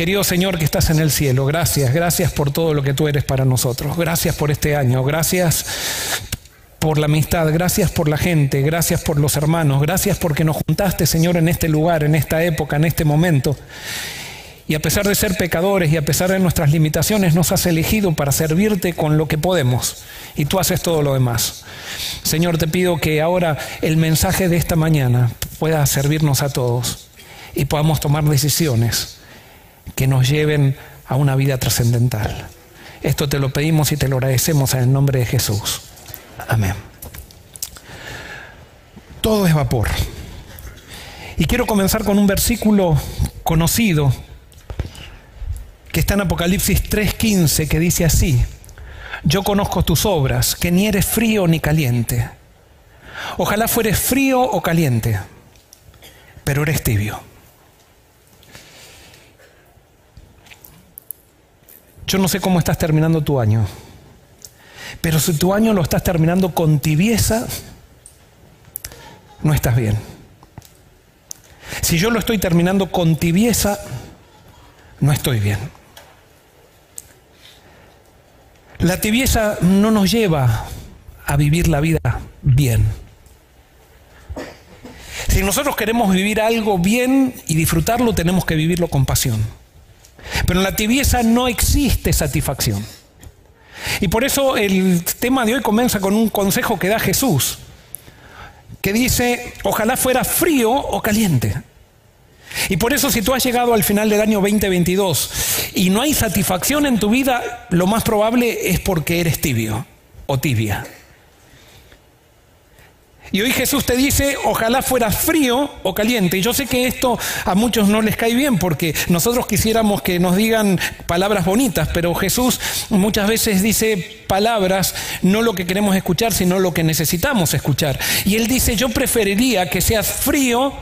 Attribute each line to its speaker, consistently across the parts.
Speaker 1: Querido Señor que estás en el cielo, gracias, gracias por todo lo que tú eres para nosotros. Gracias por este año, gracias por la amistad, gracias por la gente, gracias por los hermanos, gracias porque nos juntaste, Señor, en este lugar, en esta época, en este momento. Y a pesar de ser pecadores y a pesar de nuestras limitaciones, nos has elegido para servirte con lo que podemos. Y tú haces todo lo demás. Señor, te pido que ahora el mensaje de esta mañana pueda servirnos a todos y podamos tomar decisiones que nos lleven a una vida trascendental. Esto te lo pedimos y te lo agradecemos en el nombre de Jesús. Amén. Todo es vapor. Y quiero comenzar con un versículo conocido que está en Apocalipsis 3:15, que dice así, yo conozco tus obras, que ni eres frío ni caliente. Ojalá fueres frío o caliente, pero eres tibio. Yo no sé cómo estás terminando tu año, pero si tu año lo estás terminando con tibieza, no estás bien. Si yo lo estoy terminando con tibieza, no estoy bien. La tibieza no nos lleva a vivir la vida bien. Si nosotros queremos vivir algo bien y disfrutarlo, tenemos que vivirlo con pasión. Pero en la tibieza no existe satisfacción. Y por eso el tema de hoy comienza con un consejo que da Jesús, que dice, ojalá fuera frío o caliente. Y por eso si tú has llegado al final del año 2022 y no hay satisfacción en tu vida, lo más probable es porque eres tibio o tibia. Y hoy Jesús te dice, ojalá fuera frío o caliente. Y yo sé que esto a muchos no les cae bien porque nosotros quisiéramos que nos digan palabras bonitas, pero Jesús muchas veces dice palabras, no lo que queremos escuchar, sino lo que necesitamos escuchar. Y Él dice, yo preferiría que seas frío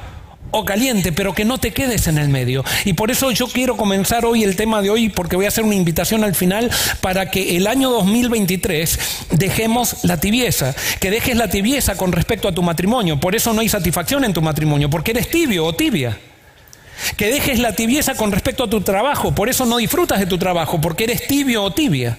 Speaker 1: o caliente, pero que no te quedes en el medio. Y por eso yo quiero comenzar hoy el tema de hoy, porque voy a hacer una invitación al final para que el año 2023 dejemos la tibieza, que dejes la tibieza con respecto a tu matrimonio. Por eso no hay satisfacción en tu matrimonio, porque eres tibio o tibia. Que dejes la tibieza con respecto a tu trabajo, por eso no disfrutas de tu trabajo, porque eres tibio o tibia.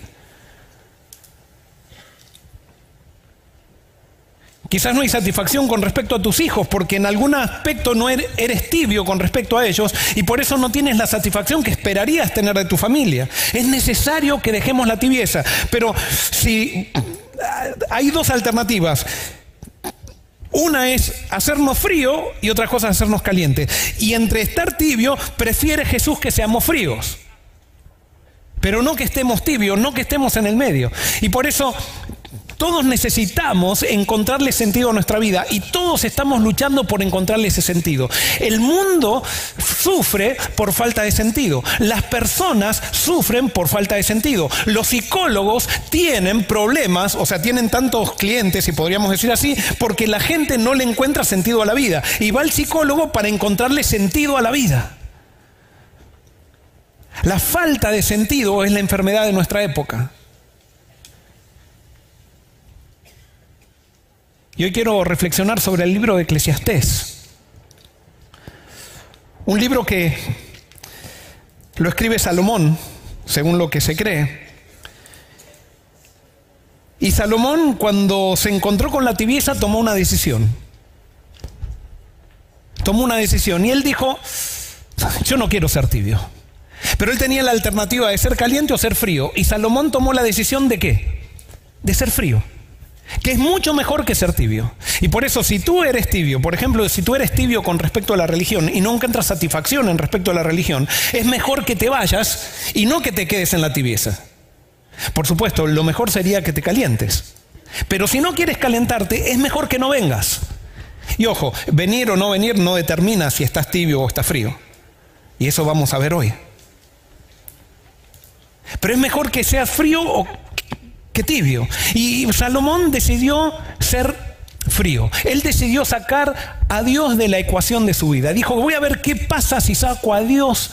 Speaker 1: Quizás no hay satisfacción con respecto a tus hijos porque en algún aspecto no er-, eres tibio con respecto a ellos y por eso no tienes la satisfacción que esperarías tener de tu familia. Es necesario que dejemos la tibieza, pero si hay dos alternativas. Una es hacernos frío y otra cosa es hacernos caliente. Y entre estar tibio, prefiere Jesús que seamos fríos. Pero no que estemos tibios, no que estemos en el medio. Y por eso todos necesitamos encontrarle sentido a nuestra vida y todos estamos luchando por encontrarle ese sentido. El mundo sufre por falta de sentido. Las personas sufren por falta de sentido. Los psicólogos tienen problemas, o sea, tienen tantos clientes, si podríamos decir así, porque la gente no le encuentra sentido a la vida. Y va al psicólogo para encontrarle sentido a la vida. La falta de sentido es la enfermedad de nuestra época. Y hoy quiero reflexionar sobre el libro de Eclesiastés. Un libro que lo escribe Salomón, según lo que se cree. Y Salomón, cuando se encontró con la tibieza, tomó una decisión. Tomó una decisión y él dijo, yo no quiero ser tibio. Pero él tenía la alternativa de ser caliente o ser frío. Y Salomón tomó la decisión de qué? De ser frío que es mucho mejor que ser tibio. Y por eso, si tú eres tibio, por ejemplo, si tú eres tibio con respecto a la religión y no encuentras satisfacción en respecto a la religión, es mejor que te vayas y no que te quedes en la tibieza. Por supuesto, lo mejor sería que te calientes. Pero si no quieres calentarte, es mejor que no vengas. Y ojo, venir o no venir no determina si estás tibio o estás frío. Y eso vamos a ver hoy. Pero es mejor que seas frío o tibio. Y Salomón decidió ser frío. Él decidió sacar a Dios de la ecuación de su vida. Dijo, voy a ver qué pasa si saco a Dios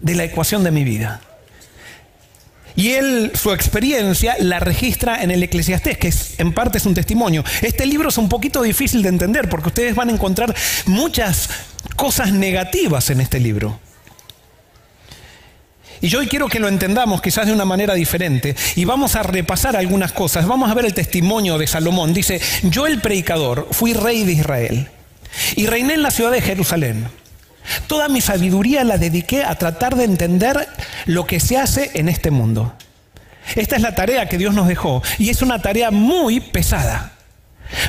Speaker 1: de la ecuación de mi vida. Y él, su experiencia, la registra en el Eclesiastés, que en parte es un testimonio. Este libro es un poquito difícil de entender porque ustedes van a encontrar muchas cosas negativas en este libro. Y yo hoy quiero que lo entendamos quizás de una manera diferente y vamos a repasar algunas cosas. Vamos a ver el testimonio de Salomón. Dice, yo el predicador fui rey de Israel y reiné en la ciudad de Jerusalén. Toda mi sabiduría la dediqué a tratar de entender lo que se hace en este mundo. Esta es la tarea que Dios nos dejó y es una tarea muy pesada.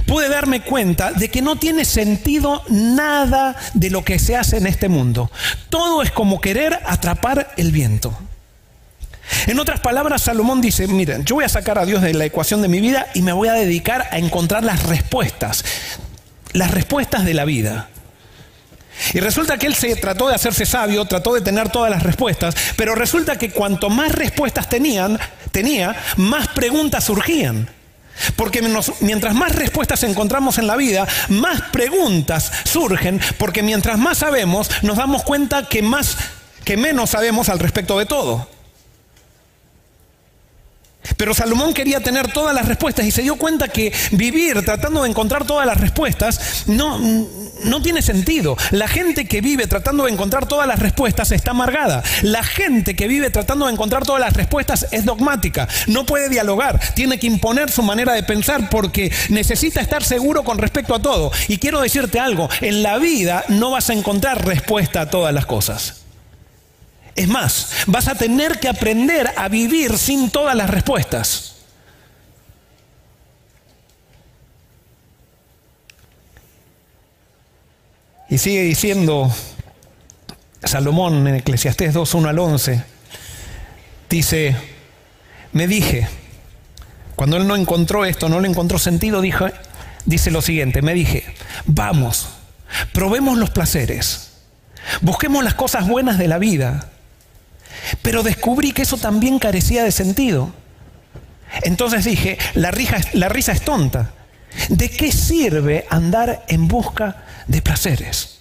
Speaker 1: Pude darme cuenta de que no tiene sentido nada de lo que se hace en este mundo. Todo es como querer atrapar el viento. En otras palabras, Salomón dice, miren, yo voy a sacar a Dios de la ecuación de mi vida y me voy a dedicar a encontrar las respuestas, las respuestas de la vida. Y resulta que él se trató de hacerse sabio, trató de tener todas las respuestas, pero resulta que cuanto más respuestas tenían, tenía, más preguntas surgían. Porque mientras más respuestas encontramos en la vida, más preguntas surgen, porque mientras más sabemos, nos damos cuenta que más que menos sabemos al respecto de todo. Pero Salomón quería tener todas las respuestas y se dio cuenta que vivir tratando de encontrar todas las respuestas no, no tiene sentido. La gente que vive tratando de encontrar todas las respuestas está amargada. La gente que vive tratando de encontrar todas las respuestas es dogmática. No puede dialogar. Tiene que imponer su manera de pensar porque necesita estar seguro con respecto a todo. Y quiero decirte algo. En la vida no vas a encontrar respuesta a todas las cosas. Es más, vas a tener que aprender a vivir sin todas las respuestas. Y sigue diciendo Salomón en Eclesiastés 2, 1 al 11, dice, me dije, cuando él no encontró esto, no le encontró sentido, dijo, dice lo siguiente, me dije, vamos, probemos los placeres, busquemos las cosas buenas de la vida, pero descubrí que eso también carecía de sentido. Entonces dije, la risa, es tonta. ¿De qué sirve andar en busca de placeres.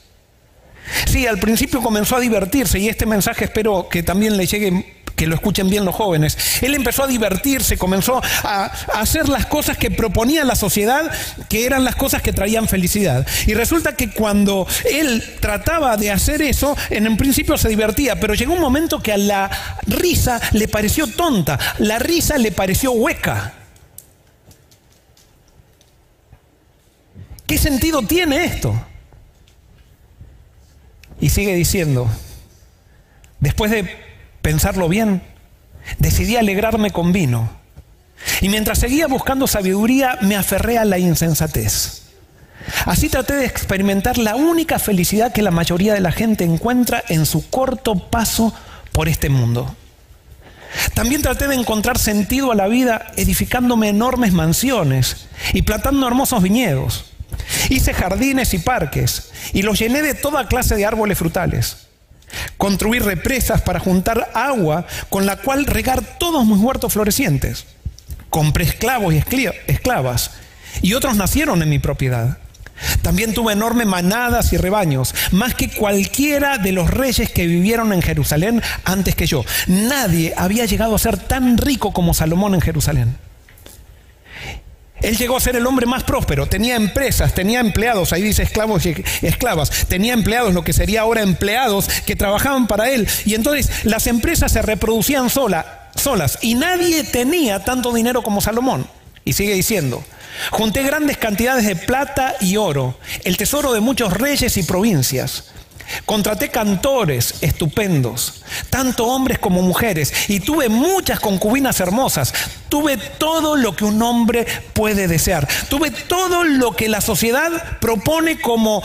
Speaker 1: Sí, al principio comenzó a divertirse y este mensaje espero que también le llegue que lo escuchen bien los jóvenes. Él empezó a divertirse, comenzó a, hacer las cosas que proponía la sociedad, que eran las cosas que traían felicidad. Y resulta que cuando él trataba de hacer eso, en un principio se divertía, pero llegó un momento que a la risa le pareció tonta, la risa le pareció hueca. ¿Qué sentido tiene esto? Y sigue diciendo, después de pensarlo bien, decidí alegrarme con vino. Y mientras seguía buscando sabiduría, me aferré a la insensatez. Así traté de experimentar la única felicidad que la mayoría de la gente encuentra en su corto paso por este mundo. También traté de encontrar sentido a la vida edificándome enormes mansiones y plantando hermosos viñedos. Hice jardines y parques y los llené de toda clase de árboles frutales. Construí represas para juntar agua con la cual regar todos mis huertos florecientes. Compré esclavos y esclavas y otros nacieron en mi propiedad. También tuve enormes manadas y rebaños, más que cualquiera de los reyes que vivieron en Jerusalén antes que yo. Nadie había llegado a ser tan rico como Salomón en Jerusalén. Él llegó a ser el hombre más próspero, tenía empresas, tenía empleados, ahí dice esclavos y esclavas, tenía empleados, lo que sería ahora empleados que trabajaban para él. Y entonces las empresas se reproducían sola, solas y nadie tenía tanto dinero como Salomón. Y sigue diciendo, junté grandes cantidades de plata y oro, el tesoro de muchos reyes y provincias. Contraté cantores estupendos, tanto hombres como mujeres, y tuve muchas concubinas hermosas. Tuve todo lo que un hombre puede desear. Tuve todo lo que la sociedad propone como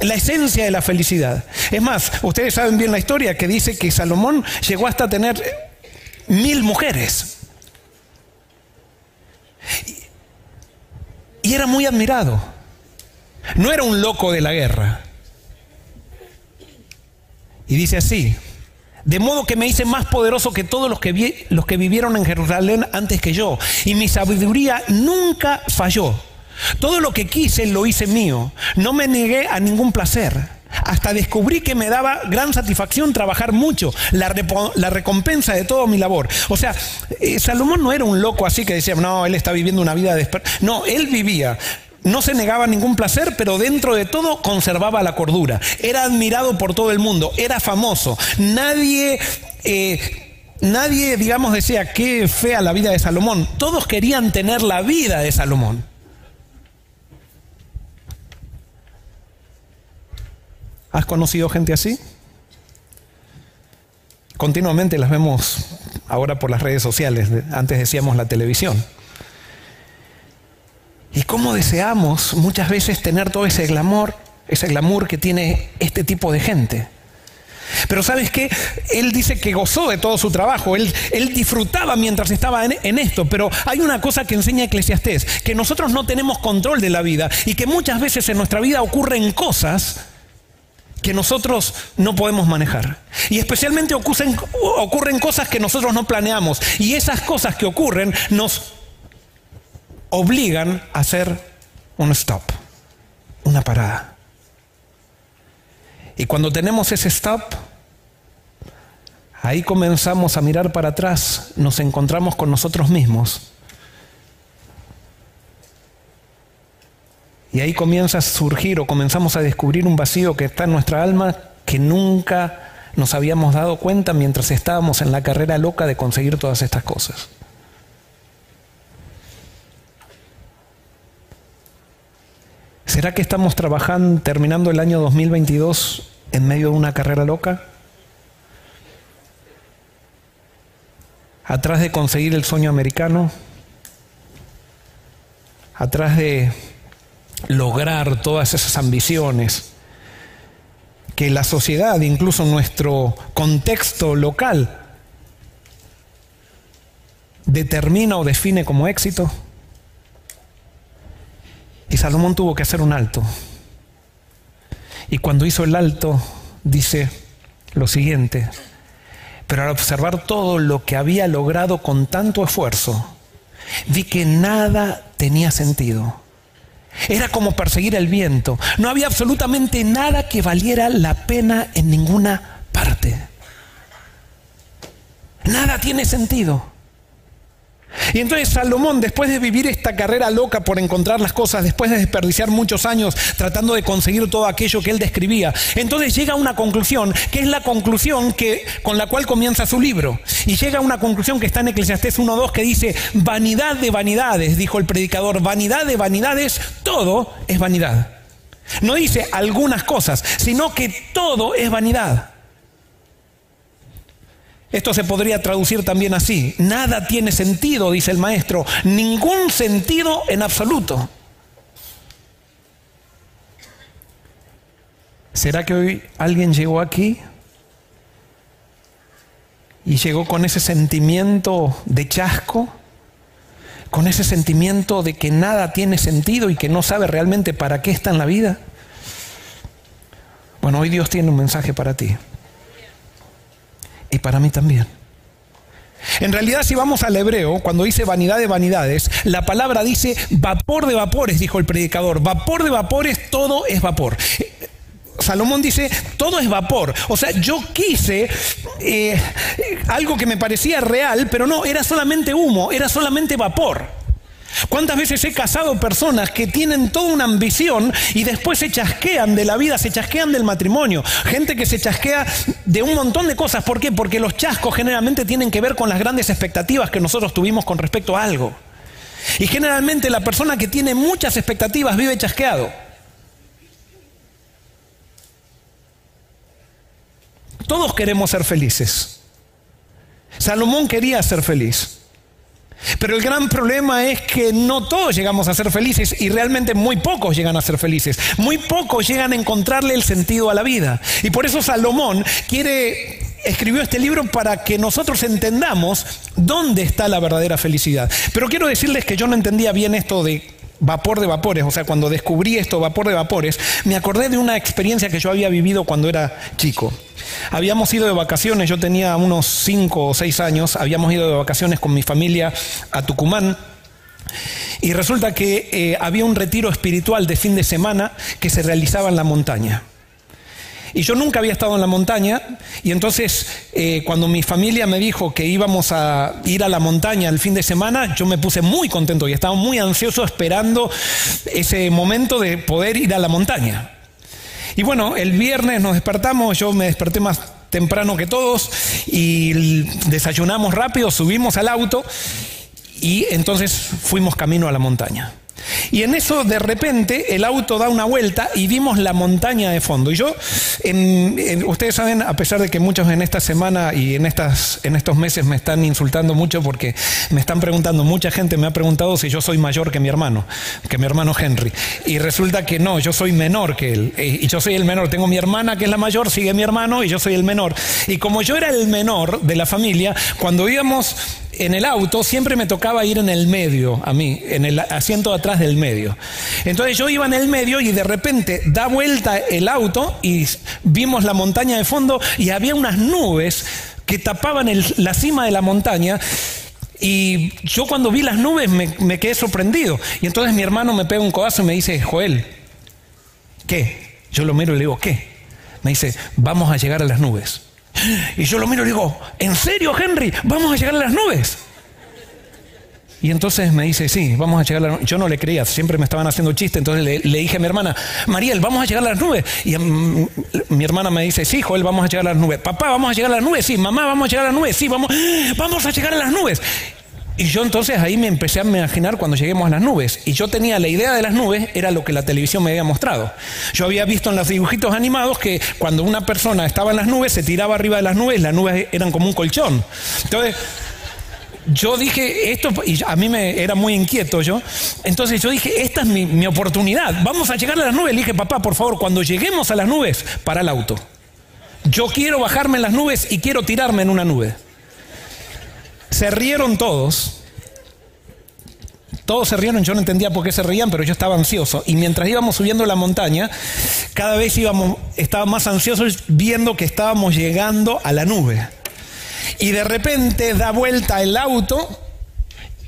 Speaker 1: la esencia de la felicidad. Es más, ustedes saben bien la historia que dice que Salomón llegó hasta tener mil mujeres. Y era muy admirado. No era un loco de la guerra. Y dice así, de modo que me hice más poderoso que todos los que, vivieron en Jerusalén antes que yo. Y mi sabiduría nunca falló. Todo lo que quise lo hice mío. No me negué a ningún placer. Hasta descubrí que me daba gran satisfacción trabajar mucho, la, la recompensa de toda mi labor. O sea, eh, Salomón no era un loco así que decía, no, él está viviendo una vida de... No, él vivía no se negaba ningún placer, pero dentro de todo conservaba la cordura. Era admirado por todo el mundo, era famoso. Nadie... Eh, nadie, digamos, decía qué fea la vida de Salomón. Todos querían tener la vida de Salomón. ¿Has conocido gente así? Continuamente las vemos ahora por las redes sociales, antes decíamos la televisión. Y cómo deseamos muchas veces tener todo ese glamour, ese glamour que tiene este tipo de gente. Pero sabes qué? Él dice que gozó de todo su trabajo, él, disfrutaba mientras estaba en, esto, pero hay una cosa que enseña Eclesiastés, que nosotros no tenemos control de la vida y que muchas veces en nuestra vida ocurren cosas que nosotros no podemos manejar. Y especialmente ocurren cosas que nosotros no planeamos. Y esas cosas que ocurren nos obligan a hacer un stop, una parada. Y cuando tenemos ese stop, ahí comenzamos a mirar para atrás, nos encontramos con nosotros mismos. Y ahí comienza a surgir o comenzamos a descubrir un vacío que está en nuestra alma que nunca nos habíamos dado cuenta mientras estábamos en la carrera loca de conseguir todas estas cosas. ¿Será que estamos trabajando, terminando el año 2022 en medio de una carrera loca? Atrás de conseguir el sueño americano, atrás de lograr todas esas ambiciones que la sociedad, incluso nuestro contexto local, determina o define como éxito. Y Salomón tuvo que hacer un alto. Y cuando hizo el alto, dice lo siguiente, pero al observar todo lo que había logrado con tanto esfuerzo, vi que nada tenía sentido. Era como perseguir el viento. No había absolutamente nada que valiera la pena en ninguna parte. Nada tiene sentido. Y entonces Salomón, después de vivir esta carrera loca por encontrar las cosas, después de desperdiciar muchos años tratando de conseguir todo aquello que él describía, entonces llega a una conclusión, que es la conclusión que, con la cual comienza su libro. Y llega a una conclusión que está en Eclesiastés 1.2 que dice, vanidad de vanidades, dijo el predicador, vanidad de vanidades, todo es vanidad. No dice algunas cosas, sino que todo es vanidad. Esto se podría traducir también así. Nada tiene sentido, dice el maestro. Ningún sentido en absoluto. ¿Será que hoy alguien llegó aquí y llegó con ese sentimiento de chasco? ¿Con ese sentimiento de que nada tiene sentido y que no sabe realmente para qué está en la vida? Bueno, hoy Dios tiene un mensaje para ti y para mí también. En realidad, si vamos al hebreo, cuando dice vanidad de vanidades, la palabra dice vapor de vapores, dijo el predicador. Vapor de vapores, todo es vapor. Salomón dice, todo es vapor. O sea, yo quise eh, algo que me parecía real, pero no, era solamente humo, era solamente vapor. ¿Cuántas veces he casado personas que tienen toda una ambición y después se chasquean de la vida, se chasquean del matrimonio? Gente que se chasquea de un montón de cosas. ¿Por qué? Porque los chascos generalmente tienen que ver con las grandes expectativas que nosotros tuvimos con respecto a algo. Y generalmente la persona que tiene muchas expectativas vive chasqueado. Todos queremos ser felices. Salomón quería ser feliz. Pero el gran problema es que no todos llegamos a ser felices y realmente muy pocos llegan a ser felices. Muy pocos llegan a encontrarle el sentido a la vida. Y por eso Salomón quiere escribió este libro para que nosotros entendamos dónde está la verdadera felicidad. Pero quiero decirles que yo no entendía bien esto de vapor de vapores, o sea, cuando descubrí esto, vapor de vapores, me acordé de una experiencia que yo había vivido cuando era chico. Habíamos ido de vacaciones, yo tenía unos 5 o 6 años, habíamos ido de vacaciones con mi familia a Tucumán. Y resulta que eh, había un retiro espiritual de fin de semana que se realizaba en la montaña. Y yo nunca había estado en la montaña y entonces eh, cuando mi familia me dijo que íbamos a ir a la montaña el fin de semana, yo me puse muy contento y estaba muy ansioso esperando ese momento de poder ir a la montaña. Y bueno, el viernes nos despertamos, yo me desperté más temprano que todos y desayunamos rápido, subimos al auto y entonces fuimos camino a la montaña. Y en eso de repente el auto da una vuelta y vimos la montaña de fondo. Y yo, ustedes saben, a pesar de que muchos en esta semana y en, estas, en estos meses me están insultando mucho porque me están preguntando, mucha gente me ha preguntado si yo soy mayor que mi hermano, que mi hermano Henry. Y resulta que no, yo soy menor que él. Y yo soy el menor. Tengo mi hermana que es la mayor, sigue mi hermano y yo soy el menor. Y como yo era el menor de la familia, cuando íbamos en el auto siempre me tocaba ir en el medio, a mí, en el asiento atrás del medio. Entonces yo iba en el medio y de repente da vuelta el auto y vimos la montaña de fondo y había unas nubes que tapaban la cima de la montaña. Y yo cuando vi las nubes me, quedé sorprendido. Y entonces mi hermano me pega un codazo y me dice, Joel, ¿qué? Yo lo miro y le digo, ¿qué? Me dice, vamos a llegar a las nubes. Y yo lo miro y digo, ¿en serio, Henry? ¿Vamos a llegar a las nubes? Y entonces me dice, sí, vamos a llegar a las nubes. Yo no le creía, siempre me estaban haciendo chiste. Entonces le, dije a mi hermana, Mariel, vamos a llegar a las nubes. Y mm, mi hermana me dice, sí, Joel, vamos a llegar a las nubes. Papá, vamos a llegar a las nubes. Sí, mamá, vamos a llegar a las nubes. Sí, vamos, vamos a llegar a las nubes. Y yo entonces ahí me empecé a imaginar cuando lleguemos a las nubes. Y yo tenía la idea de las nubes, era lo que la televisión me había mostrado. Yo había visto en los dibujitos animados que cuando una persona estaba en las nubes, se tiraba arriba de las nubes, las nubes eran como un colchón. Entonces, yo dije, esto, y a mí me era muy inquieto yo, entonces yo dije, esta es mi, oportunidad, vamos a llegar a las nubes. Le dije, papá, por favor, cuando lleguemos a las nubes, para el auto. Yo quiero bajarme en las nubes y quiero tirarme en una nube. Se rieron todos. Todos se rieron, yo no entendía por qué se reían, pero yo estaba ansioso. Y mientras íbamos subiendo la montaña, cada vez íbamos, estaba más ansioso viendo que estábamos llegando a la nube. Y de repente da vuelta el auto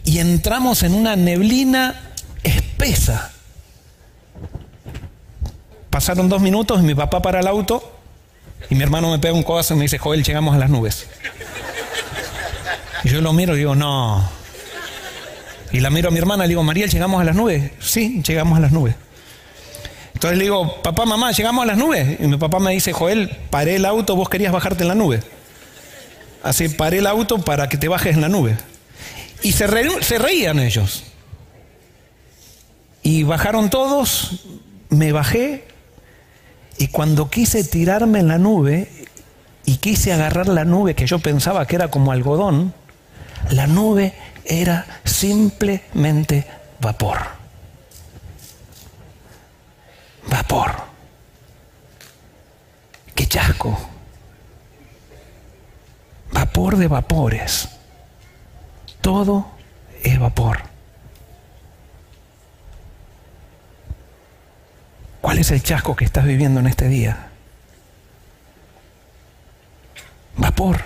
Speaker 1: y entramos en una neblina espesa. Pasaron dos minutos y mi papá para el auto y mi hermano me pega un codazo y me dice, Joel, llegamos a las nubes. Y yo lo miro y digo, no. Y la miro a mi hermana y le digo, Mariel, ¿llegamos a las nubes? Sí, llegamos a las nubes. Entonces le digo, papá, mamá, ¿llegamos a las nubes? Y mi papá me dice, Joel, paré el auto, vos querías bajarte en la nube. Así, paré el auto para que te bajes en la nube. Y se, se reían ellos. Y bajaron todos, me bajé, y cuando quise tirarme en la nube, y quise agarrar la nube que yo pensaba que era como algodón, la nube era simplemente vapor. Vapor. ¡Qué chasco! Vapor de vapores. Todo es vapor. ¿Cuál es el chasco que estás viviendo en este día? Vapor.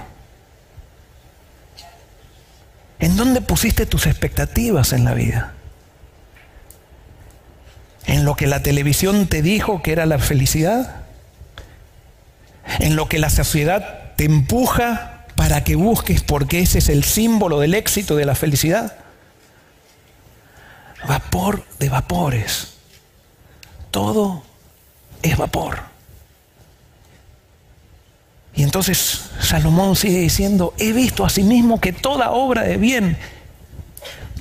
Speaker 1: ¿En dónde pusiste tus expectativas en la vida? ¿En lo que la televisión te dijo que era la felicidad? ¿En lo que la sociedad te empuja para que busques porque ese es el símbolo del éxito de la felicidad? Vapor de vapores. Todo es vapor. Y entonces Salomón sigue diciendo, he visto asimismo que toda obra de bien,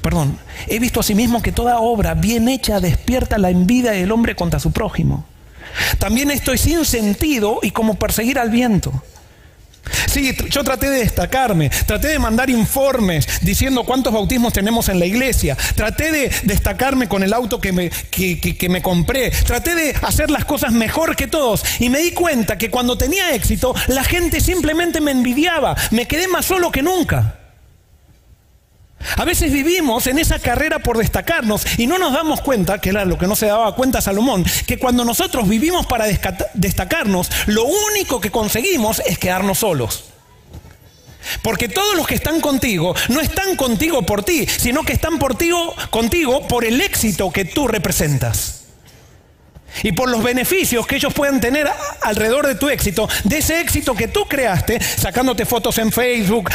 Speaker 1: perdón, he visto asimismo que toda obra bien hecha despierta la envidia del hombre contra su prójimo. También esto es sin sentido y como perseguir al viento. Sí, yo traté de destacarme, traté de mandar informes diciendo cuántos bautismos tenemos en la iglesia, traté de destacarme con el auto que me, que, me compré, traté de hacer las cosas mejor que todos y me di cuenta que cuando tenía éxito la gente simplemente me envidiaba, me quedé más solo que nunca. A veces vivimos en esa carrera por destacarnos y no nos damos cuenta, que era lo que no se daba cuenta Salomón, que cuando nosotros vivimos para destacarnos, lo único que conseguimos es quedarnos solos. Porque todos los que están contigo no están contigo por ti, sino que están por ti, contigo por el éxito que tú representas y por los beneficios que ellos puedan tener alrededor de tu éxito, de ese éxito que tú creaste, sacándote fotos en Facebook,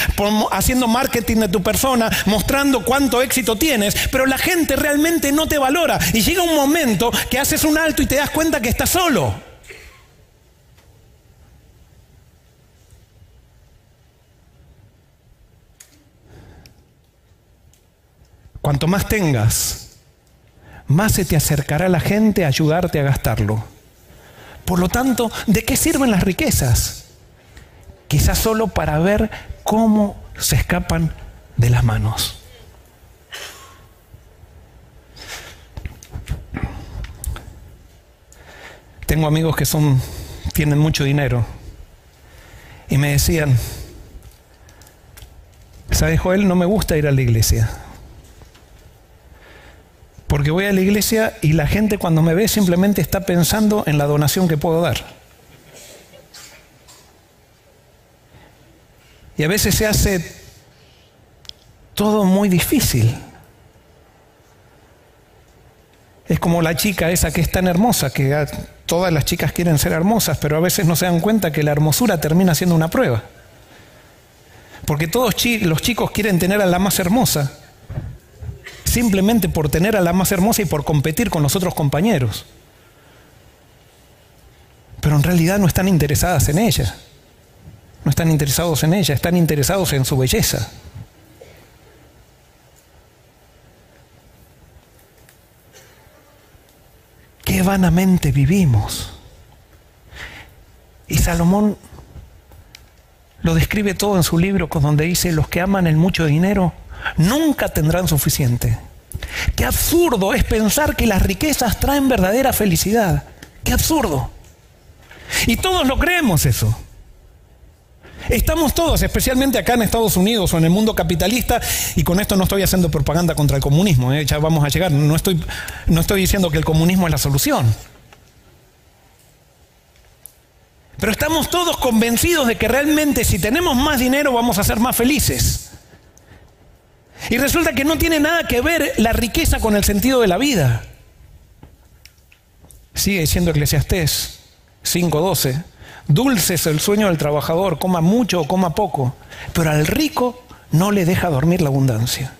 Speaker 1: haciendo marketing de tu persona, mostrando cuánto éxito tienes, pero la gente realmente no te valora y llega un momento que haces un alto y te das cuenta que estás solo. Cuanto más tengas, más se te acercará la gente a ayudarte a gastarlo. Por lo tanto, ¿de qué sirven las riquezas? Quizás solo para ver cómo se escapan de las manos. Tengo amigos que son tienen mucho dinero y me decían, ¿sabes Joel? No me gusta ir a la iglesia. Porque voy a la iglesia y la gente cuando me ve simplemente está pensando en la donación que puedo dar. Y a veces se hace todo muy difícil. Es como la chica esa que es tan hermosa, que todas las chicas quieren ser hermosas, pero a veces no se dan cuenta que la hermosura termina siendo una prueba. Porque todos los chicos quieren tener a la más hermosa, simplemente por tener a la más hermosa y por competir con los otros compañeros. Pero en realidad no están interesadas en ella. No están interesados en ella, están interesados en su belleza. Qué vanamente vivimos. Y Salomón lo describe todo en su libro, donde dice, los que aman el mucho dinero nunca tendrán suficiente. Qué absurdo es pensar que las riquezas traen verdadera felicidad. Qué absurdo. Y todos lo creemos eso. Estamos todos, especialmente acá en Estados Unidos o en el mundo capitalista, y con esto no estoy haciendo propaganda contra el comunismo, ¿eh? ya vamos a llegar, no estoy, no estoy diciendo que el comunismo es la solución. Pero estamos todos convencidos de que realmente si tenemos más dinero vamos a ser más felices. Y resulta que no tiene nada que ver la riqueza con el sentido de la vida. Sigue diciendo Eclesiastés 5:12. Dulce es el sueño del trabajador, coma mucho o coma poco, pero al rico no le deja dormir la abundancia.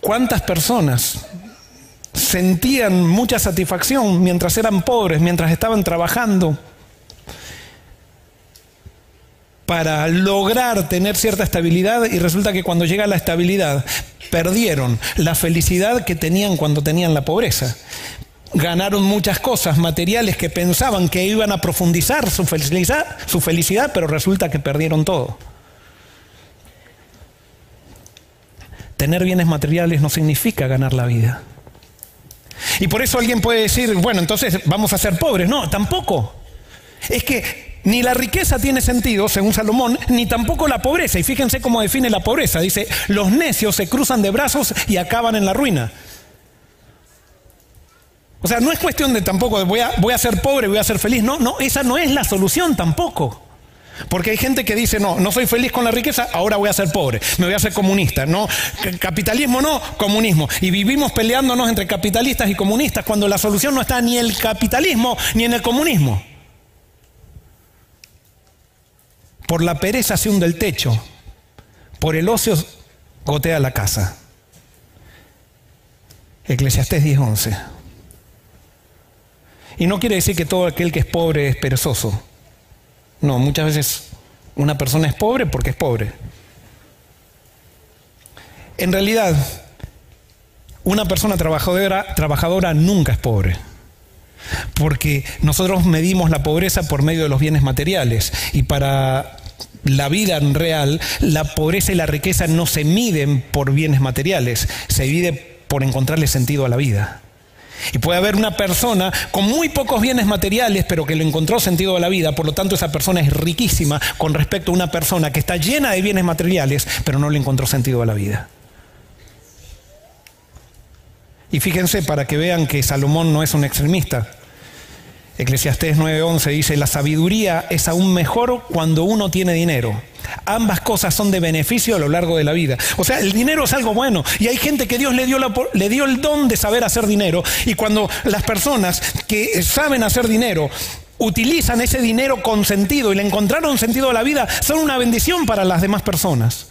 Speaker 1: ¿Cuántas personas sentían mucha satisfacción mientras eran pobres, mientras estaban trabajando? Para lograr tener cierta estabilidad y resulta que cuando llega la estabilidad perdieron la felicidad que tenían cuando tenían la pobreza. Ganaron muchas cosas materiales que pensaban que iban a profundizar su felicidad, su felicidad pero resulta que perdieron todo. Tener bienes materiales no significa ganar la vida. Y por eso alguien puede decir, bueno, entonces vamos a ser pobres. No, tampoco. Es que ni la riqueza tiene sentido, según Salomón, ni tampoco la pobreza. Y fíjense cómo define la pobreza. Dice, los necios se cruzan de brazos y acaban en la ruina. O sea, no es cuestión de tampoco voy a, voy a ser pobre, voy a ser feliz. No, no, esa no es la solución tampoco. Porque hay gente que dice, no, no soy feliz con la riqueza, ahora voy a ser pobre, me voy a ser comunista. No, capitalismo no, comunismo. Y vivimos peleándonos entre capitalistas y comunistas cuando la solución no está ni en el capitalismo ni en el comunismo. Por la pereza se hunde el techo, por el ocio gotea la casa. Eclesiastés 10:11. Y no quiere decir que todo aquel que es pobre es perezoso. No, muchas veces una persona es pobre porque es pobre. En realidad, una persona trabajadora, trabajadora nunca es pobre porque nosotros medimos la pobreza por medio de los bienes materiales y para la vida en real, la pobreza y la riqueza no se miden por bienes materiales, se mide por encontrarle sentido a la vida. Y puede haber una persona con muy pocos bienes materiales, pero que le encontró sentido a la vida, por lo tanto esa persona es riquísima con respecto a una persona que está llena de bienes materiales, pero no le encontró sentido a la vida. Y fíjense para que vean que Salomón no es un extremista. Eclesiastés 9:11 dice, la sabiduría es aún mejor cuando uno tiene dinero. Ambas cosas son de beneficio a lo largo de la vida. O sea, el dinero es algo bueno y hay gente que Dios le dio, le dio el don de saber hacer dinero y cuando las personas que saben hacer dinero utilizan ese dinero con sentido y le encontraron sentido a la vida, son una bendición para las demás personas.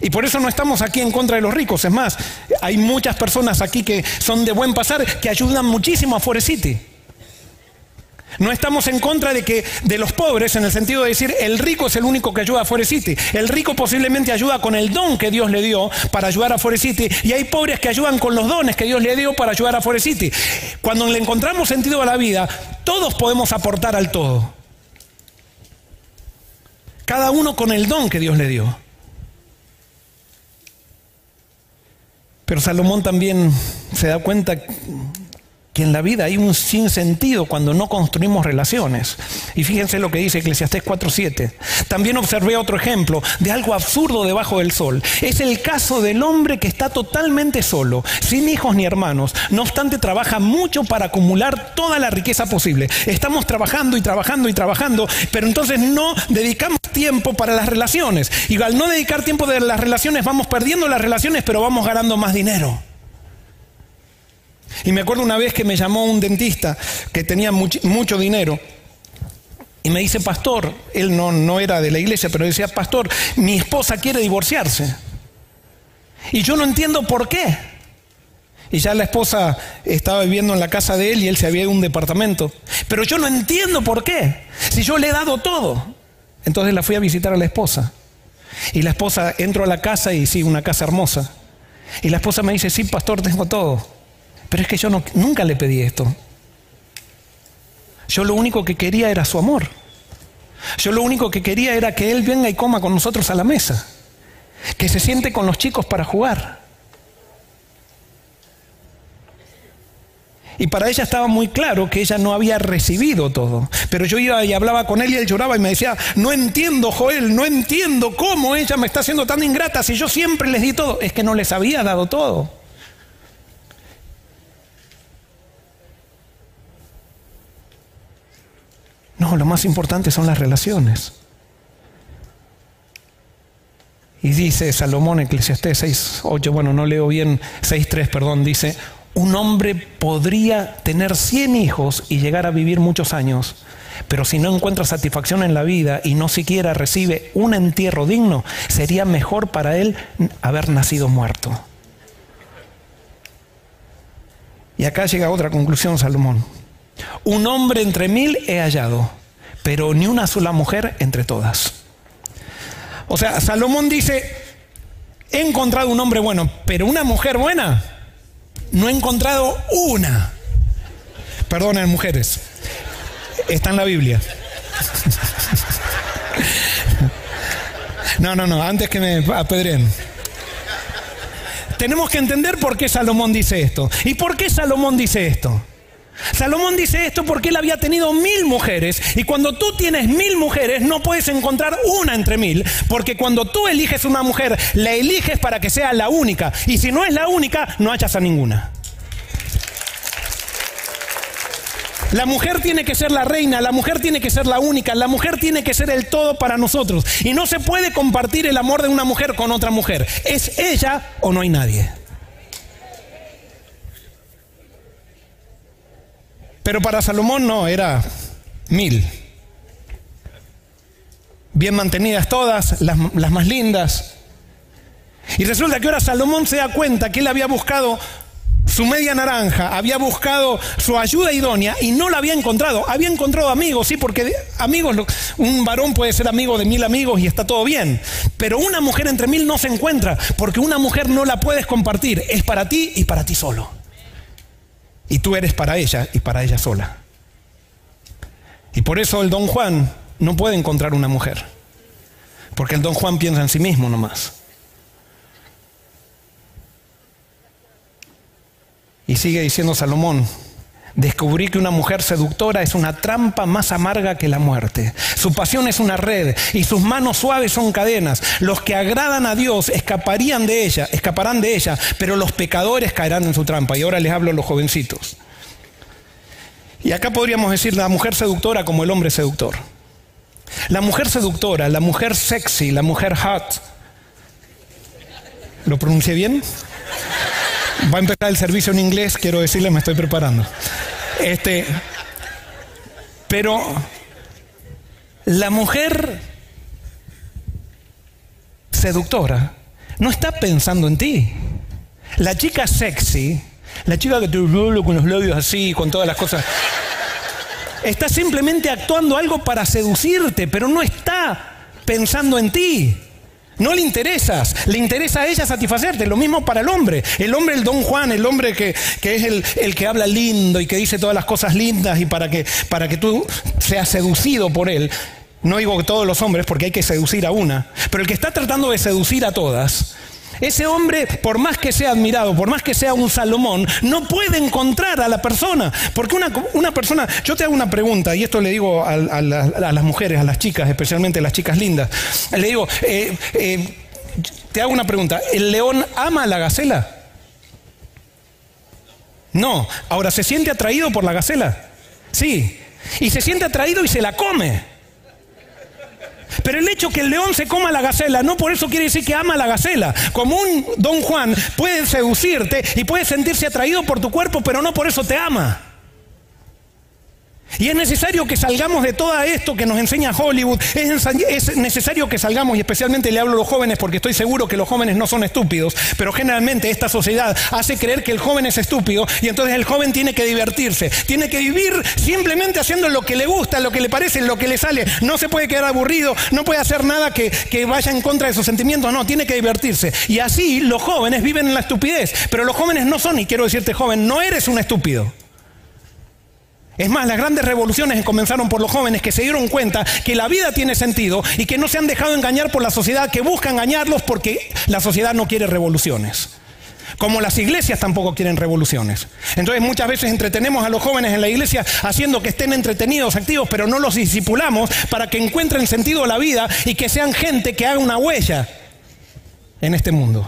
Speaker 1: Y por eso no estamos aquí en contra de los ricos. Es más, hay muchas personas aquí que son de buen pasar que ayudan muchísimo a Forest City. No estamos en contra de que de los pobres en el sentido de decir el rico es el único que ayuda a Forest City. El rico posiblemente ayuda con el don que Dios le dio para ayudar a Forest City y hay pobres que ayudan con los dones que Dios le dio para ayudar a Forest City. Cuando le encontramos sentido a la vida, todos podemos aportar al todo. Cada uno con el don que Dios le dio. Pero Salomón también se da cuenta que en la vida hay un sinsentido cuando no construimos relaciones. Y fíjense lo que dice Eclesiastés 4.7. También observé otro ejemplo de algo absurdo debajo del sol. Es el caso del hombre que está totalmente solo, sin hijos ni hermanos. No obstante, trabaja mucho para acumular toda la riqueza posible. Estamos trabajando y trabajando y trabajando, pero entonces no dedicamos tiempo para las relaciones. Y al no dedicar tiempo de las relaciones, vamos perdiendo las relaciones, pero vamos ganando más dinero. Y me acuerdo una vez que me llamó un dentista que tenía mucho, dinero y me dice, pastor, él no, no era de la iglesia, pero decía, pastor, mi esposa quiere divorciarse. Y yo no entiendo por qué. Y ya la esposa estaba viviendo en la casa de él y él se había ido a un departamento. Pero yo no entiendo por qué. Si yo le he dado todo. Entonces la fui a visitar a la esposa. Y la esposa entró a la casa y sí, una casa hermosa. Y la esposa me dice, sí, pastor, tengo todo. Pero es que yo nunca le pedí esto. Yo lo único que quería era su amor. Yo lo único que quería era que él venga y coma con nosotros a la mesa. Que se siente con los chicos para jugar. Y para ella estaba muy claro que ella no había recibido todo. Pero yo iba y hablaba con él y él lloraba y me decía, no entiendo, Joel, no entiendo cómo ella me está haciendo tan ingrata si yo siempre les di todo. Es que no les había dado todo. Lo más importante son las relaciones. Y dice Salomón, Eclesiastés 6, 8, bueno, no leo bien, 6.3, perdón, dice, un hombre podría tener 100 hijos y llegar a vivir muchos años, pero si no encuentra satisfacción en la vida y no siquiera recibe un entierro digno, sería mejor para él haber nacido muerto. Y acá llega otra conclusión, Salomón. Un hombre entre mil he hallado, pero ni una sola mujer entre todas. O sea, Salomón dice, he encontrado un hombre bueno, pero una mujer buena, no he encontrado una. Perdonen, mujeres, está en la Biblia. No, no, no, antes que me apedren. Tenemos que entender por qué Salomón dice esto. ¿Y por qué Salomón dice esto? Salomón dice esto porque él había tenido mil mujeres y cuando tú tienes mil mujeres no puedes encontrar una entre mil porque cuando tú eliges una mujer la eliges para que sea la única y si no es la única no hachas a ninguna. La mujer tiene que ser la reina, la mujer tiene que ser la única, la mujer tiene que ser el todo para nosotros. Y no se puede compartir el amor de una mujer con otra mujer. Es ella o no hay nadie. Pero para Salomón no, era mil. Bien mantenidas todas, las, más lindas. Y resulta que ahora Salomón se da cuenta que él había buscado su media naranja, había buscado su ayuda idónea y no la había encontrado. Había encontrado amigos, sí, porque amigos, un varón puede ser amigo de mil amigos y está todo bien. Pero una mujer entre mil no se encuentra, porque una mujer no la puedes compartir. Es para ti y para ti solo. Y tú eres para ella y para ella sola. Y por eso el don Juan no puede encontrar una mujer. Porque el don Juan piensa en sí mismo nomás. Y sigue diciendo Salomón, Descubrí que una mujer seductora es una trampa más amarga que la muerte. Su pasión es una red y sus manos suaves son cadenas. Los que agradan a Dios escaparían de ella, escaparán de ella, pero los pecadores caerán en su trampa. Y ahora les hablo a los jovencitos. Y acá podríamos decir la mujer seductora como el hombre seductor. La mujer seductora, la mujer sexy, la mujer hot. ¿Lo pronuncié bien? Va a empezar el servicio en inglés, quiero decirle, me estoy preparando. Este, pero la mujer seductora no está pensando en ti. La chica sexy, la chica que te con los labios así, con todas las cosas. está simplemente actuando algo para seducirte, pero no está pensando en ti. No le interesas, le interesa a ella satisfacerte. Lo mismo para el hombre. El hombre, el don Juan, el hombre que, es el, el, que habla lindo y que dice todas las cosas lindas y para que, para que tú seas seducido por él. No digo que todos los hombres, porque hay que seducir a una, pero el que está tratando de seducir a todas, ese hombre, por más que sea admirado, por más que sea un Salomón, no puede encontrar a la persona. Porque una, persona, yo te hago una pregunta, y esto le digo a, las mujeres, a las chicas, especialmente a las chicas lindas. Le digo, eh, eh, te hago una pregunta, ¿el león ama a la gacela? No. Ahora, ¿se siente atraído por la gacela? Sí. Y se siente atraído y se la come. Pero el hecho que el león se coma la gacela, no por eso quiere decir que ama la gacela. Como un don Juan puede seducirte y puede sentirse atraído por tu cuerpo, pero no por eso te ama. Y es necesario que salgamos de todo esto que nos enseña Hollywood. Es, necesario que salgamos, y especialmente le hablo a los jóvenes porque estoy seguro que los jóvenes no son estúpidos, pero generalmente esta sociedad hace creer que el joven es estúpido y entonces el joven tiene que divertirse, tiene que vivir simplemente haciendo lo que le gusta, lo que le parece, lo que le sale. No se puede quedar aburrido, no puede hacer nada que, que vaya en contra de sus sentimientos, no, tiene que divertirse. Y así los jóvenes viven en la estupidez, pero los jóvenes no son, y quiero decirte joven, no eres un estúpido. Es más, las grandes revoluciones comenzaron por los jóvenes que se dieron cuenta que la vida tiene sentido y que no se han dejado engañar por la sociedad que busca engañarlos porque la sociedad no quiere revoluciones. Como las iglesias tampoco quieren revoluciones. Entonces muchas veces entretenemos a los jóvenes en la iglesia haciendo que estén entretenidos, activos, pero no los disipulamos para que encuentren sentido a la vida y que sean gente que haga una huella en este mundo.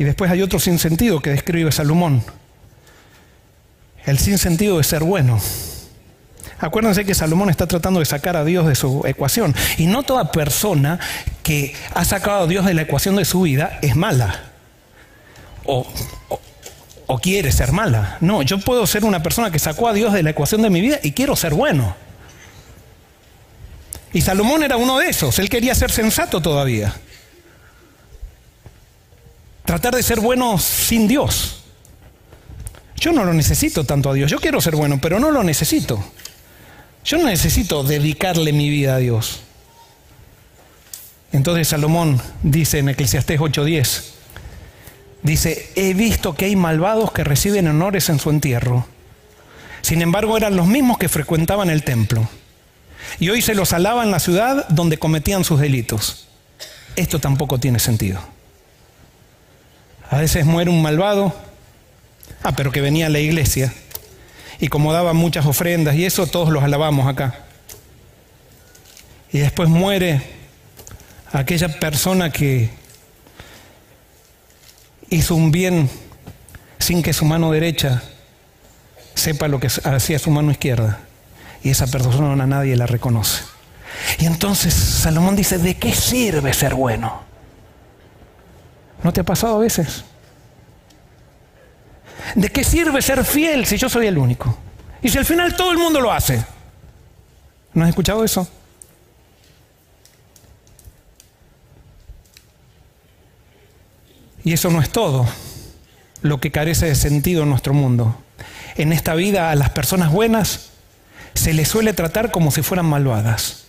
Speaker 1: Y después hay otro sinsentido que describe Salomón. El sinsentido de ser bueno. Acuérdense que Salomón está tratando de sacar a Dios de su ecuación. Y no toda persona que ha sacado a Dios de la ecuación de su vida es mala. O, o, quiere ser mala. No, yo puedo ser una persona que sacó a Dios de la ecuación de mi vida y quiero ser bueno. Y Salomón era uno de esos. Él quería ser sensato todavía. Tratar de ser bueno sin Dios. Yo no lo necesito tanto a Dios. Yo quiero ser bueno, pero no lo necesito. Yo no necesito dedicarle mi vida a Dios. Entonces Salomón dice en Eclesiastés 8:10, dice, he visto que hay malvados que reciben honores en su entierro. Sin embargo, eran los mismos que frecuentaban el templo. Y hoy se los alaba en la ciudad donde cometían sus delitos. Esto tampoco tiene sentido. A veces muere un malvado, ah, pero que venía a la iglesia. Y como daba muchas ofrendas y eso, todos los alabamos acá. Y después muere aquella persona que hizo un bien sin que su mano derecha sepa lo que hacía su mano izquierda. Y esa persona a nadie la reconoce. Y entonces Salomón dice, ¿de qué sirve ser bueno? ¿No te ha pasado a veces? ¿De qué sirve ser fiel si yo soy el único? Y si al final todo el mundo lo hace. ¿No has escuchado eso? Y eso no es todo lo que carece de sentido en nuestro mundo. En esta vida a las personas buenas se les suele tratar como si fueran malvadas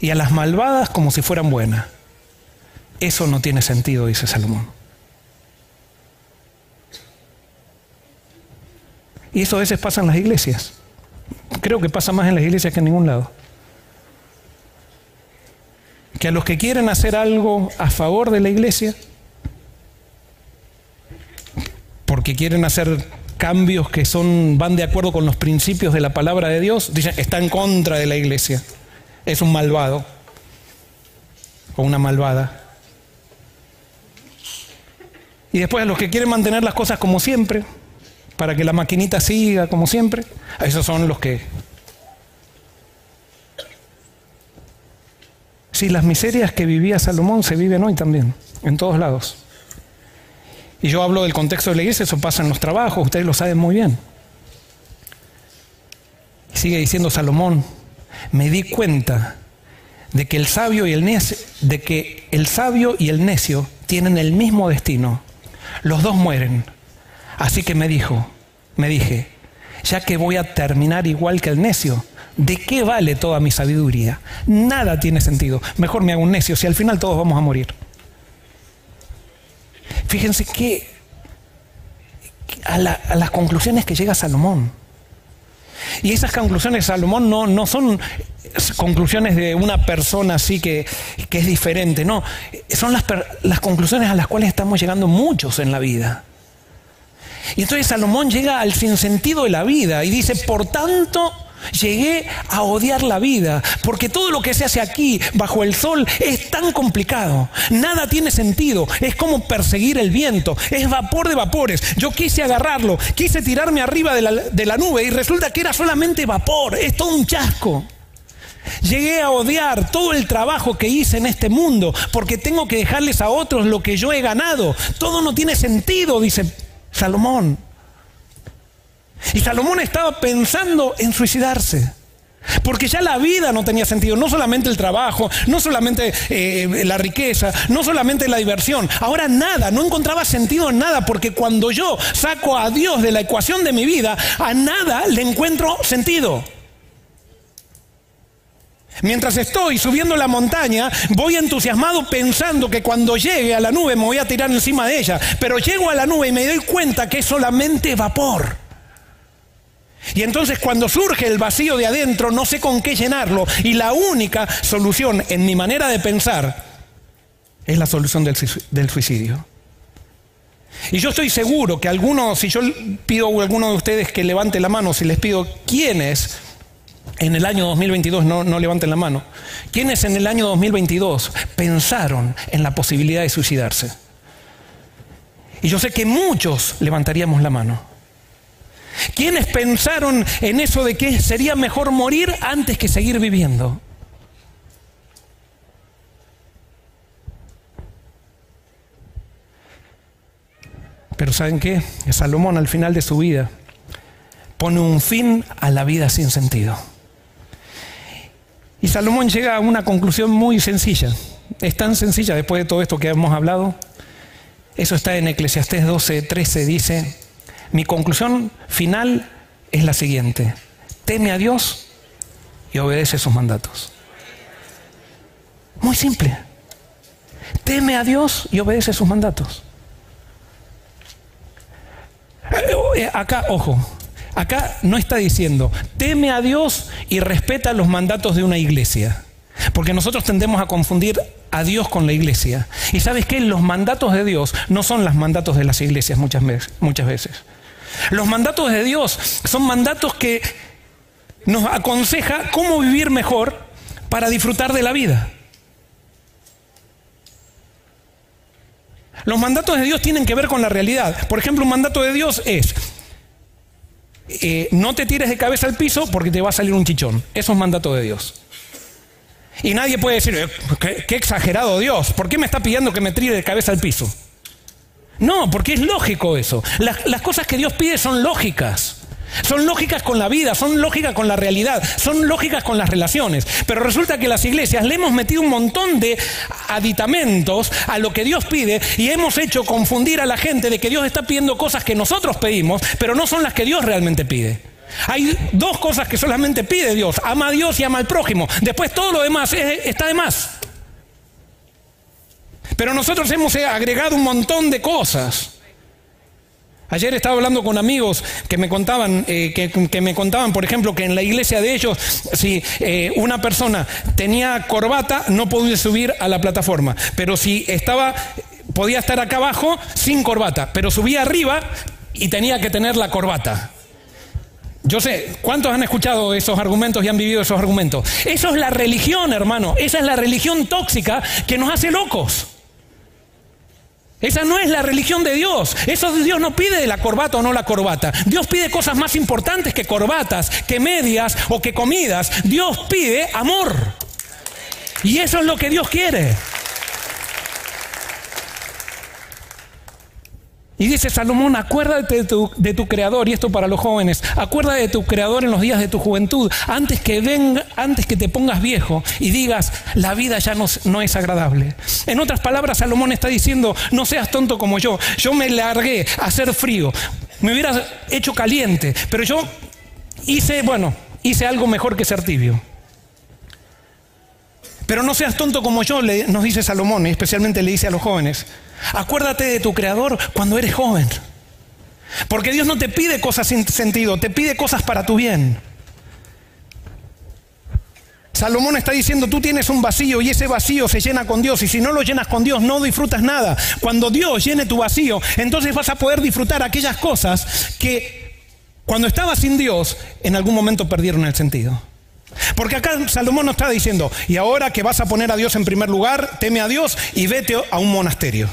Speaker 1: y a las malvadas como si fueran buenas. Eso no tiene sentido, dice Salomón. Y eso a veces pasa en las iglesias. Creo que pasa más en las iglesias que en ningún lado. Que a los que quieren hacer algo a favor de la iglesia, porque quieren hacer cambios que son, van de acuerdo con los principios de la palabra de Dios, dicen, está en contra de la iglesia. Es un malvado o una malvada. Y después a los que quieren mantener las cosas como siempre, para que la maquinita siga como siempre, a esos son los que... Si las miserias que vivía Salomón se viven hoy también, en todos lados. Y yo hablo del contexto de la iglesia, eso pasa en los trabajos, ustedes lo saben muy bien. sigue diciendo Salomón, me di cuenta de que el sabio y el necio, de que el sabio y el necio tienen el mismo destino. Los dos mueren. Así que me dijo, me dije, ya que voy a terminar igual que el necio, ¿de qué vale toda mi sabiduría? Nada tiene sentido. Mejor me hago un necio si al final todos vamos a morir. Fíjense que a, las conclusiones que llega Salomón. Y esas conclusiones Salomón no, no son conclusiones de una persona así que, que es diferente, no, son las, las conclusiones a las cuales estamos llegando muchos en la vida. Y entonces Salomón llega al sinsentido de la vida y dice, por tanto, llegué a odiar la vida, porque todo lo que se hace aquí, bajo el sol, es tan complicado. Nada tiene sentido, es como perseguir el viento, es vapor de vapores. Yo quise agarrarlo, quise tirarme arriba de la, nube y resulta que era solamente vapor, es todo un chasco. Llegué a odiar todo el trabajo que hice en este mundo porque tengo que dejarles a otros lo que yo he ganado. Todo no tiene sentido, dice Salomón. Y Salomón estaba pensando en suicidarse. Porque ya la vida no tenía sentido, no solamente el trabajo, no solamente eh, la riqueza, no solamente la diversión, ahora nada, no encontraba sentido en nada, porque cuando yo saco a Dios de la ecuación de mi vida, a nada le encuentro sentido. Mientras estoy subiendo la montaña, voy entusiasmado pensando que cuando llegue a la nube me voy a tirar encima de ella. Pero llego a la nube y me doy cuenta que es solamente vapor. Y entonces cuando surge el vacío de adentro, no sé con qué llenarlo. Y la única solución en mi manera de pensar es la solución del, suicidio. Y yo estoy seguro que algunos, si yo pido a alguno de ustedes que levante la mano, si les pido quiénes en el año 2022, no, no levanten la mano, ¿quiénes en el año 2022 pensaron en la posibilidad de suicidarse? Y yo sé que muchos levantaríamos la mano. ¿Quiénes pensaron en eso de que sería mejor morir antes que seguir viviendo? Pero ¿saben qué? Salomón al final de su vida pone un fin a la vida sin sentido. Y Salomón llega a una conclusión muy sencilla. Es tan sencilla después de todo esto que hemos hablado. Eso está en Eclesiastés 12, 13. Dice, mi conclusión final es la siguiente. Teme a Dios y obedece sus mandatos. Muy simple. Teme a Dios y obedece sus mandatos. Eh, eh, acá, ojo, Acá no está diciendo, teme a Dios y respeta los mandatos de una iglesia. Porque nosotros tendemos a confundir a Dios con la iglesia. Y sabes que los mandatos de Dios no son los mandatos de las iglesias muchas veces, muchas veces. Los mandatos de Dios son mandatos que nos aconseja cómo vivir mejor para disfrutar de la vida. Los mandatos de Dios tienen que ver con la realidad. Por ejemplo, un mandato de Dios es, eh, no te tires de cabeza al piso porque te va a salir un chichón. Eso es mandato de Dios. Y nadie puede decir, eh, qué, exagerado Dios, ¿por qué me está pidiendo que me tire de cabeza al piso? No, porque es lógico eso. las cosas que Dios pide son lógicas. Son lógicas con la vida, son lógicas con la realidad, son lógicas con las relaciones. Pero resulta que las iglesias le hemos metido un montón de aditamentos a lo que Dios pide y hemos hecho confundir a la gente de que Dios está pidiendo cosas que nosotros pedimos, pero no son las que Dios realmente pide. Hay dos cosas que solamente pide Dios, ama a Dios y ama al prójimo. Después todo lo demás está de más. Pero nosotros hemos agregado un montón de cosas. Ayer estaba hablando con amigos que me contaban, eh, que, me contaban, por ejemplo, que en la iglesia de ellos, si eh, una persona tenía corbata, no podía subir a la plataforma. Pero si estaba, podía estar acá abajo sin corbata, pero subía arriba y tenía que tener la corbata. Yo sé, ¿cuántos han escuchado esos argumentos y han vivido esos argumentos? Eso es la religión, hermano. Esa es la religión tóxica que nos hace locos. Esa no es la religión de Dios. Eso Dios no pide de la corbata o no la corbata. Dios pide cosas más importantes que corbatas, que medias o que comidas. Dios pide amor. Y eso es lo que Dios quiere. Y dice Salomón, acuérdate de tu, creador, y esto para los jóvenes, acuérdate de tu creador en los días de tu juventud, antes que venga, antes que te pongas viejo y digas, la vida ya no, no es agradable. En otras palabras, Salomón está diciendo, no seas tonto como yo, yo me largué a hacer frío, me hubiera hecho caliente, pero yo hice, bueno, hice algo mejor que ser tibio. Pero no seas tonto como yo, nos dice Salomón, y especialmente le dice a los jóvenes. Acuérdate de tu creador cuando eres joven. Porque Dios no te pide cosas sin sentido, te pide cosas para tu bien. Salomón está diciendo, tú tienes un vacío y ese vacío se llena con Dios y si no lo llenas con Dios no disfrutas nada. Cuando Dios llene tu vacío, entonces vas a poder disfrutar aquellas cosas que cuando estabas sin Dios en algún momento perdieron el sentido. Porque acá Salomón nos está diciendo, y ahora que vas a poner a Dios en primer lugar, teme a Dios y vete a un monasterio.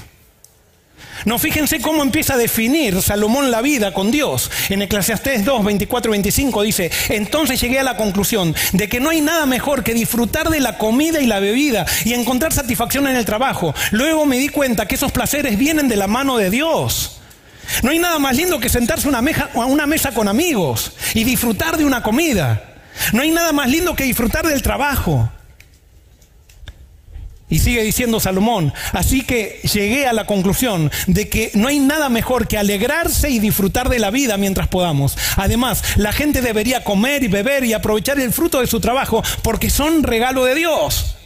Speaker 1: No, fíjense cómo empieza a definir Salomón la vida con Dios. En Eclesiastés 2, 24 25 dice, entonces llegué a la conclusión de que no hay nada mejor que disfrutar de la comida y la bebida y encontrar satisfacción en el trabajo. Luego me di cuenta que esos placeres vienen de la mano de Dios. No hay nada más lindo que sentarse a una, a una mesa con amigos y disfrutar de una comida. No hay nada más lindo que disfrutar del trabajo. Y sigue diciendo Salomón, así que llegué a la conclusión de que no hay nada mejor que alegrarse y disfrutar de la vida mientras podamos. Además, la gente debería comer y beber y aprovechar el fruto de su trabajo porque son regalo de Dios.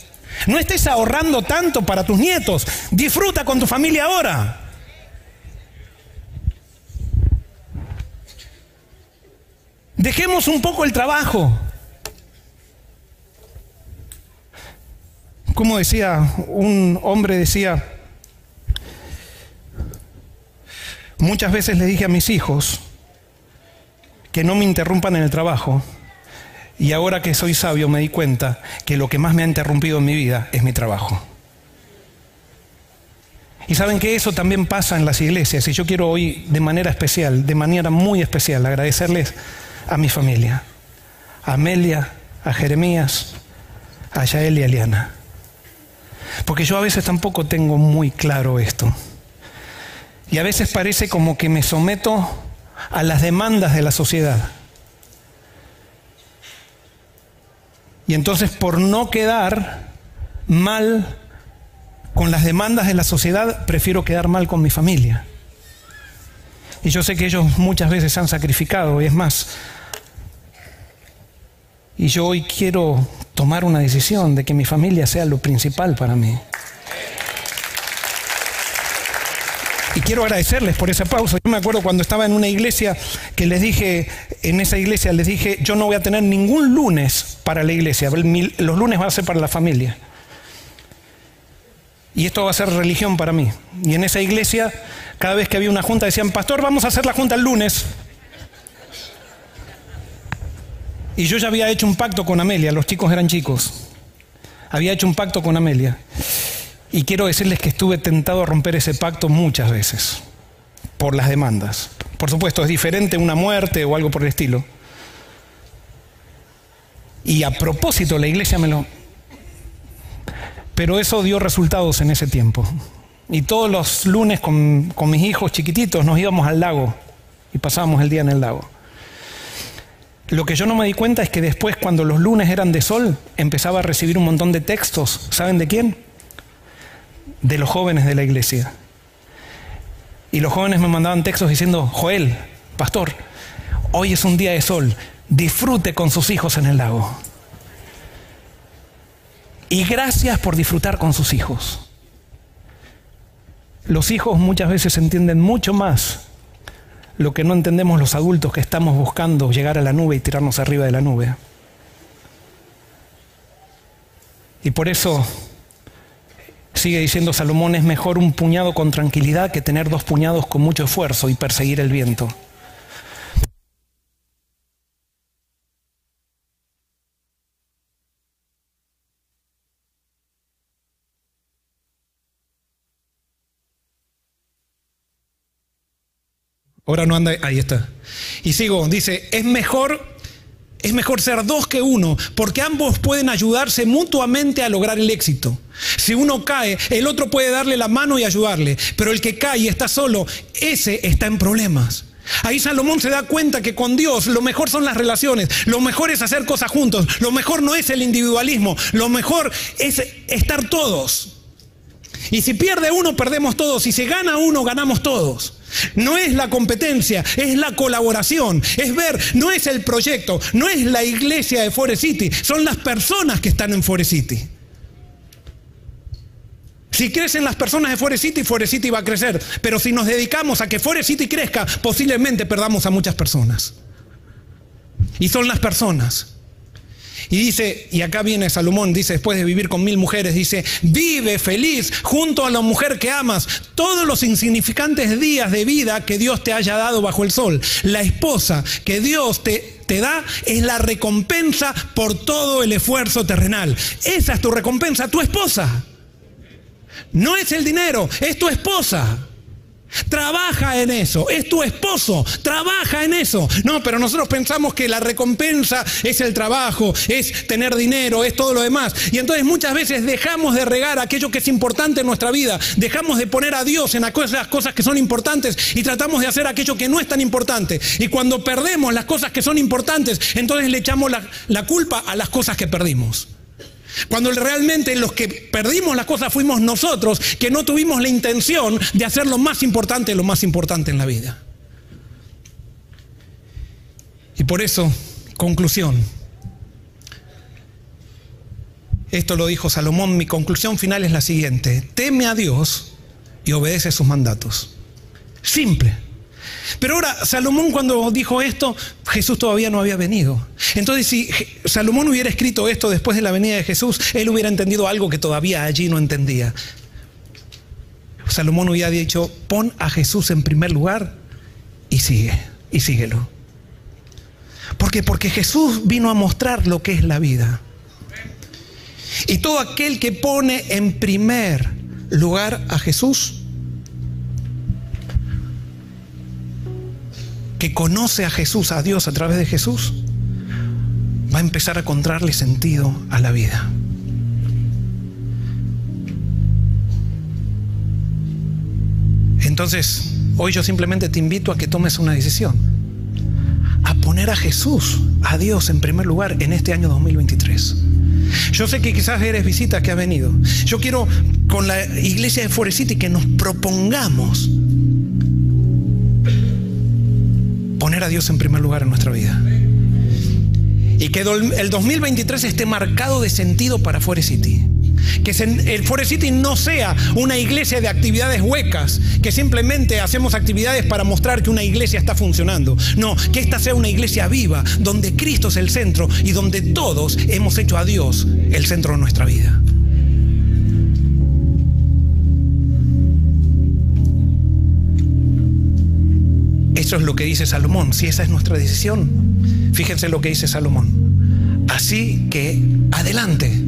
Speaker 1: No estés ahorrando tanto para tus nietos, disfruta con tu familia ahora. Dejemos un poco el trabajo. Como decía, un hombre decía, muchas veces le dije a mis hijos que no me interrumpan en el trabajo y ahora que soy sabio me di cuenta que lo que más me ha interrumpido en mi vida es mi trabajo. Y saben que eso también pasa en las iglesias y yo quiero hoy de manera especial, de manera muy especial, agradecerles a mi familia, a Amelia, a Jeremías, a Yael y a Eliana. Porque yo a veces tampoco tengo muy claro esto. Y a veces parece como que me someto a las demandas de la sociedad. Y entonces por no quedar mal con las demandas de la sociedad, prefiero quedar mal con mi familia. Y yo sé que ellos muchas veces han sacrificado, y es más, y yo hoy quiero tomar una decisión de que mi familia sea lo principal para mí. Y quiero agradecerles por esa pausa. Yo me acuerdo cuando estaba en una iglesia que les dije, en esa iglesia les dije, yo no voy a tener ningún lunes para la iglesia, los lunes van a ser para la familia. Y esto va a ser religión para mí. Y en esa iglesia, cada vez que había una junta, decían, pastor, vamos a hacer la junta el lunes. Y yo ya había hecho un pacto con Amelia, los chicos eran chicos. Había hecho un pacto con Amelia. Y quiero decirles que estuve tentado a romper ese pacto muchas veces, por las demandas. Por supuesto, es diferente una muerte o algo por el estilo. Y a propósito, la iglesia me lo... Pero eso dio resultados en ese tiempo. Y todos los lunes con, con mis hijos chiquititos nos íbamos al lago y pasábamos el día en el lago. Lo que yo no me di cuenta es que después, cuando los lunes eran de sol, empezaba a recibir un montón de textos. ¿Saben de quién? De los jóvenes de la iglesia. Y los jóvenes me mandaban textos diciendo, Joel, pastor, hoy es un día de sol, disfrute con sus hijos en el lago. Y gracias por disfrutar con sus hijos. Los hijos muchas veces entienden mucho más lo que no entendemos los adultos que estamos buscando llegar a la nube y tirarnos arriba de la nube. Y por eso sigue diciendo Salomón, es mejor un puñado con tranquilidad que tener dos puñados con mucho esfuerzo y perseguir el viento. Ahora no anda, ahí está. Y sigo, dice, es mejor es mejor ser dos que uno, porque ambos pueden ayudarse mutuamente a lograr el éxito. Si uno cae, el otro puede darle la mano y ayudarle, pero el que cae y está solo, ese está en problemas. Ahí Salomón se da cuenta que con Dios lo mejor son las relaciones, lo mejor es hacer cosas juntos, lo mejor no es el individualismo, lo mejor es estar todos. Y si pierde uno, perdemos todos, y si gana uno, ganamos todos. No es la competencia, es la colaboración, es ver, no es el proyecto, no es la iglesia de Forest City, son las personas que están en Forest City. Si crecen las personas de Forest City, Forest City va a crecer. Pero si nos dedicamos a que Forest City crezca, posiblemente perdamos a muchas personas. Y son las personas. Y dice, y acá viene Salomón, dice, después de vivir con mil mujeres, dice, vive feliz junto a la mujer que amas todos los insignificantes días de vida que Dios te haya dado bajo el sol. La esposa que Dios te, te da es la recompensa por todo el esfuerzo terrenal. Esa es tu recompensa, tu esposa. No es el dinero, es tu esposa. Trabaja en eso, es tu esposo, trabaja en eso. No, pero nosotros pensamos que la recompensa es el trabajo, es tener dinero, es todo lo demás. Y entonces muchas veces dejamos de regar aquello que es importante en nuestra vida, dejamos de poner a Dios en aquellas cosas que son importantes y tratamos de hacer aquello que no es tan importante. Y cuando perdemos las cosas que son importantes, entonces le echamos la, la culpa a las cosas que perdimos. Cuando realmente los que perdimos las cosas fuimos nosotros, que no tuvimos la intención de hacer lo más importante, lo más importante en la vida. Y por eso, conclusión. Esto lo dijo Salomón, mi conclusión final es la siguiente. Teme a Dios y obedece sus mandatos. Simple. Pero ahora, Salomón cuando dijo esto, Jesús todavía no había venido. Entonces, si Salomón hubiera escrito esto después de la venida de Jesús, él hubiera entendido algo que todavía allí no entendía. Salomón hubiera dicho, pon a Jesús en primer lugar y sigue, y síguelo. ¿Por qué? Porque Jesús vino a mostrar lo que es la vida. Y todo aquel que pone en primer lugar a Jesús, que conoce a Jesús, a Dios a través de Jesús, va a empezar a encontrarle sentido a la vida. Entonces, hoy yo simplemente te invito a que tomes una decisión, a poner a Jesús, a Dios en primer lugar en este año 2023. Yo sé que quizás eres visita que ha venido. Yo quiero con la iglesia de Forest City que nos propongamos poner a Dios en primer lugar en nuestra vida. Y que el 2023 esté marcado de sentido para Forest City. Que el Forest City no sea una iglesia de actividades huecas, que simplemente hacemos actividades para mostrar que una iglesia está funcionando. No, que esta sea una iglesia viva, donde Cristo es el centro y donde todos hemos hecho a Dios el centro de nuestra vida. Eso es lo que dice Salomón. Si esa es nuestra decisión, fíjense lo que dice Salomón. Así que adelante.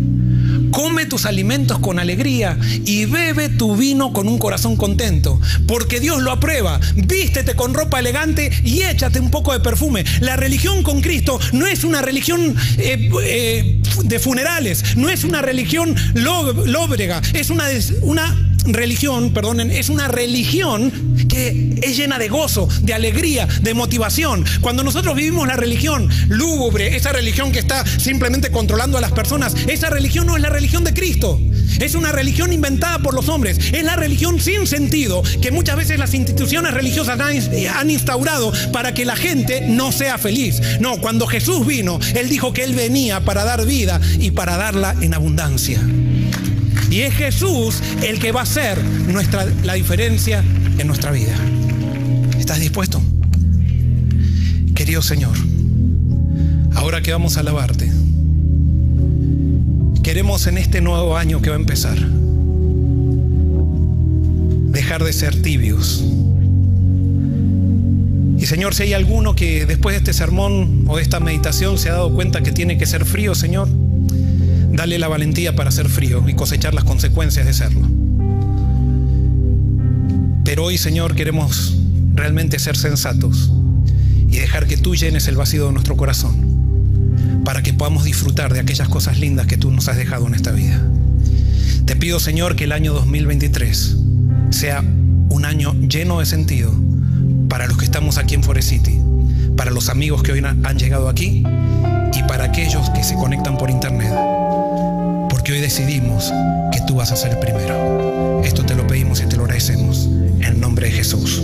Speaker 1: Come tus alimentos con alegría y bebe tu vino con un corazón contento, porque Dios lo aprueba. Vístete con ropa elegante y échate un poco de perfume. La religión con Cristo no es una religión eh, eh, de funerales, no es una religión lóbrega, es una, una religión, perdonen, es una religión que es llena de gozo, de alegría, de motivación. Cuando nosotros vivimos la religión lúgubre, esa religión que está simplemente controlando a las personas, esa religión no es la religión de Cristo. Es una religión inventada por los hombres. Es la religión sin sentido que muchas veces las instituciones religiosas han instaurado para que la gente no sea feliz. No, cuando Jesús vino, Él dijo que Él venía para dar vida y para darla en abundancia. Y es Jesús el que va a hacer nuestra, la diferencia en nuestra vida. ¿Estás dispuesto? Querido Señor, ahora que vamos a alabarte, queremos en este nuevo año que va a empezar dejar de ser tibios. Y Señor, si hay alguno que después de este sermón o de esta meditación se ha dado cuenta que tiene que ser frío, Señor, Dale la valentía para ser frío y cosechar las consecuencias de serlo. Pero hoy, Señor, queremos realmente ser sensatos y dejar que tú llenes el vacío de nuestro corazón. para que podamos disfrutar de aquellas cosas lindas que tú nos has dejado en esta vida. Te pido, Señor, que el año 2023 sea un año lleno de sentido para los que estamos aquí en Forest City, para los amigos que hoy han llegado aquí y para aquellos que se conectan por internet. Porque hoy decidimos que tú vas a ser primero. Esto te lo pedimos y te lo agradecemos. En nombre de Jesús.